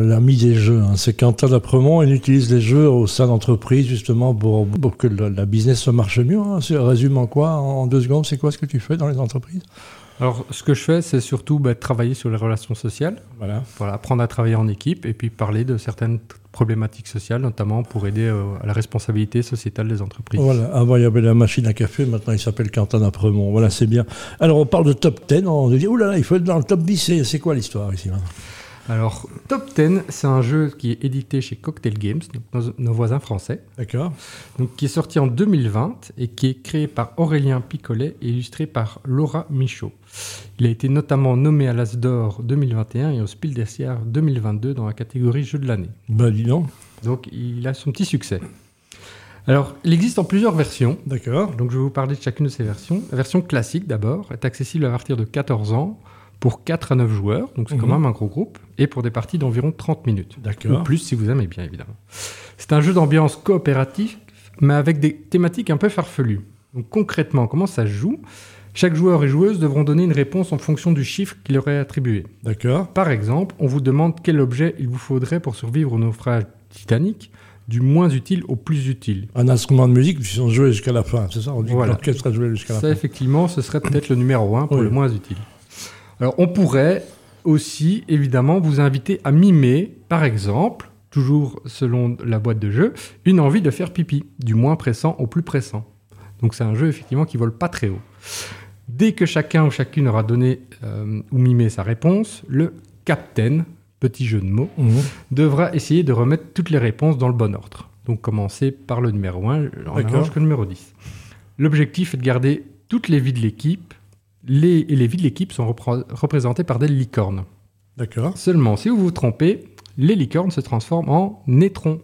L'ami des jeux, hein. c'est Quentin d'Apremont, il utilise les jeux au sein d'entreprises justement pour, pour que la business se marche mieux. Hein. Résume en quoi En deux secondes, c'est quoi ce que tu fais dans les entreprises? Alors, ce que je fais, c'est surtout bah, travailler sur les relations sociales. Voilà. Voilà, apprendre à travailler en équipe et puis parler de certaines problématiques sociales, notamment pour aider euh, à la responsabilité sociétale des entreprises. Voilà, avant il y avait la machine à café, maintenant il s'appelle Quentin Apremont. Voilà, c'est bien. Alors, on parle de top 10, on dit, oulala, il faut être dans le top 10, c'est quoi l'histoire ici alors, Top 10, c'est un jeu qui est édité chez Cocktail Games, donc nos, voisins français. D'accord. Donc, qui est sorti en 2020 et qui est créé par Aurélien Picolet et illustré par Laura Michaud. Il a été notamment nommé à l'As d'Or 2021 et au Spiel des Sierras 2022 dans la catégorie Jeu de l'année. Bah, dis donc. Donc, il a son petit succès. Alors, il existe en plusieurs versions. D'accord. Donc, je vais vous parler de chacune de ces versions. La version classique, d'abord, est accessible à partir de 14 ans pour 4 à 9 joueurs, donc c'est quand mhm. même un gros groupe, et pour des parties d'environ 30 minutes. D'accord. Ou plus si vous aimez bien, évidemment. C'est un jeu d'ambiance coopératif, mais avec des thématiques un peu farfelues. Donc concrètement, comment ça se joue? Chaque joueur et joueuse devront donner une réponse en fonction du chiffre qu'il leur est attribué. D'accord. Par exemple, on vous demande quel objet il vous faudrait pour survivre au naufrage Titanic, du moins utile au plus utile. Un instrument de musique, puisqu'on jouer jusqu'à la fin, c'est ça? On dit voilà. que l'orchestre joué jusqu'à la ça, fin. effectivement, ce serait peut-être le numéro 1 pour le moins utile. Alors on pourrait aussi évidemment vous inviter à mimer, par exemple, toujours selon la boîte de jeu, une envie de faire pipi, du moins pressant au plus pressant. Donc c'est un jeu effectivement qui vole pas très haut. Dès que chacun ou chacune aura donné euh, ou mimé sa réponse, le captain, petit jeu de mots, Mhm. devra essayer de remettre toutes les réponses dans le bon ordre. Donc commencer par le numéro 1, en allant jusqu'au numéro 10. L'objectif est de garder toutes les vies de l'équipe, les, et les vies de l'équipe sont représentées par des licornes. D'accord. Seulement, si vous vous trompez, les licornes se transforment en nétrons.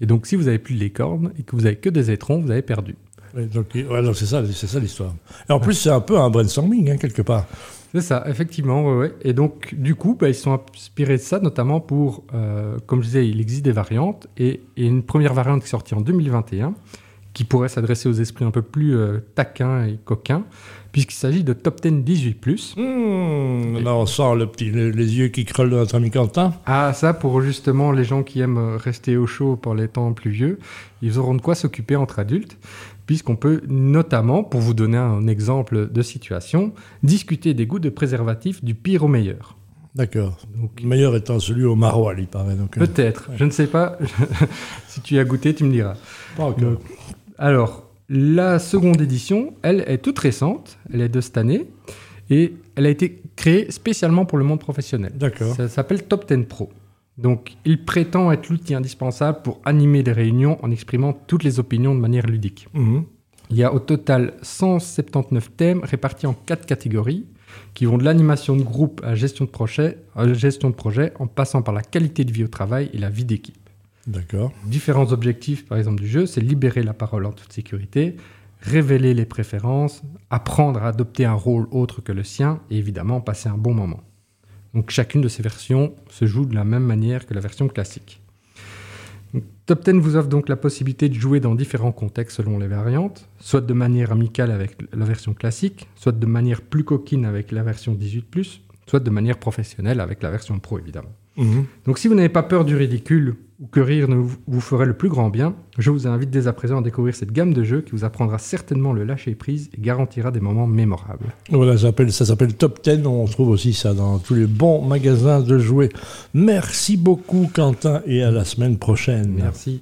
Et donc, si vous avez plus de licornes et que vous avez que des étrons, vous avez perdu. Ouais, donc, ouais, c'est ça, c'est ça l'histoire. Et en plus, c'est un peu un brainstorming, hein, quelque part. C'est ça, effectivement, ouais. Et donc, du coup, bah, ils sont inspirés de ça, notamment pour, euh, comme je disais, il existe des variantes, et, et une première variante qui est sortie en 2021, qui pourrait s'adresser aux esprits un peu plus euh, taquins et coquins, puisqu'il s'agit de Top 10 18+. Mmh, là, on sent le petit, le- les yeux qui creusent de notre ami Quentin. Ah, ça, pour justement les gens qui aiment rester au chaud pour les temps pluvieux, ils auront de quoi s'occuper entre adultes, puisqu'on peut notamment, pour vous donner un exemple de situation, discuter des goûts de préservatifs du pire au meilleur. D'accord. Le meilleur étant celui au maroilles, il paraît. Euh, Peut-être, je ne sais pas. si tu y as goûté, tu me diras. pas encore. Alors, la seconde édition, elle est toute récente, elle est de cette année, et elle a été créée spécialement pour le monde professionnel. D'accord. Ça s'appelle Top 10 Pro. Donc, il prétend être l'outil indispensable pour animer des réunions en exprimant toutes les opinions de manière ludique. Mhm. Il y a au total 179 thèmes répartis en quatre catégories qui vont de l'animation de groupe à la gestion de projet, à la gestion de projet en passant par la qualité de vie au travail et la vie d'équipe. D'accord. Différents objectifs, par exemple, du jeu, c'est libérer la parole en toute sécurité, révéler les préférences, apprendre à adopter un rôle autre que le sien et évidemment passer un bon moment. Donc chacune de ces versions se joue de la même manière que la version classique. Top 10 vous offre donc la possibilité de jouer dans différents contextes selon les variantes, soit de manière amicale avec la version classique, soit de manière plus coquine avec la version 18+, soit de manière professionnelle avec la version pro évidemment. Mhm. Donc si vous n'avez pas peur du ridicule ou que rire ne vous, ferait le plus grand bien, je vous invite dès à présent à découvrir cette gamme de jeux qui vous apprendra certainement le lâcher prise et garantira des moments mémorables. Voilà, ça s'appelle, ça s'appelle Top 10. On trouve aussi ça dans tous les bons magasins de jouets. Merci beaucoup, Quentin, et à la semaine prochaine. Merci.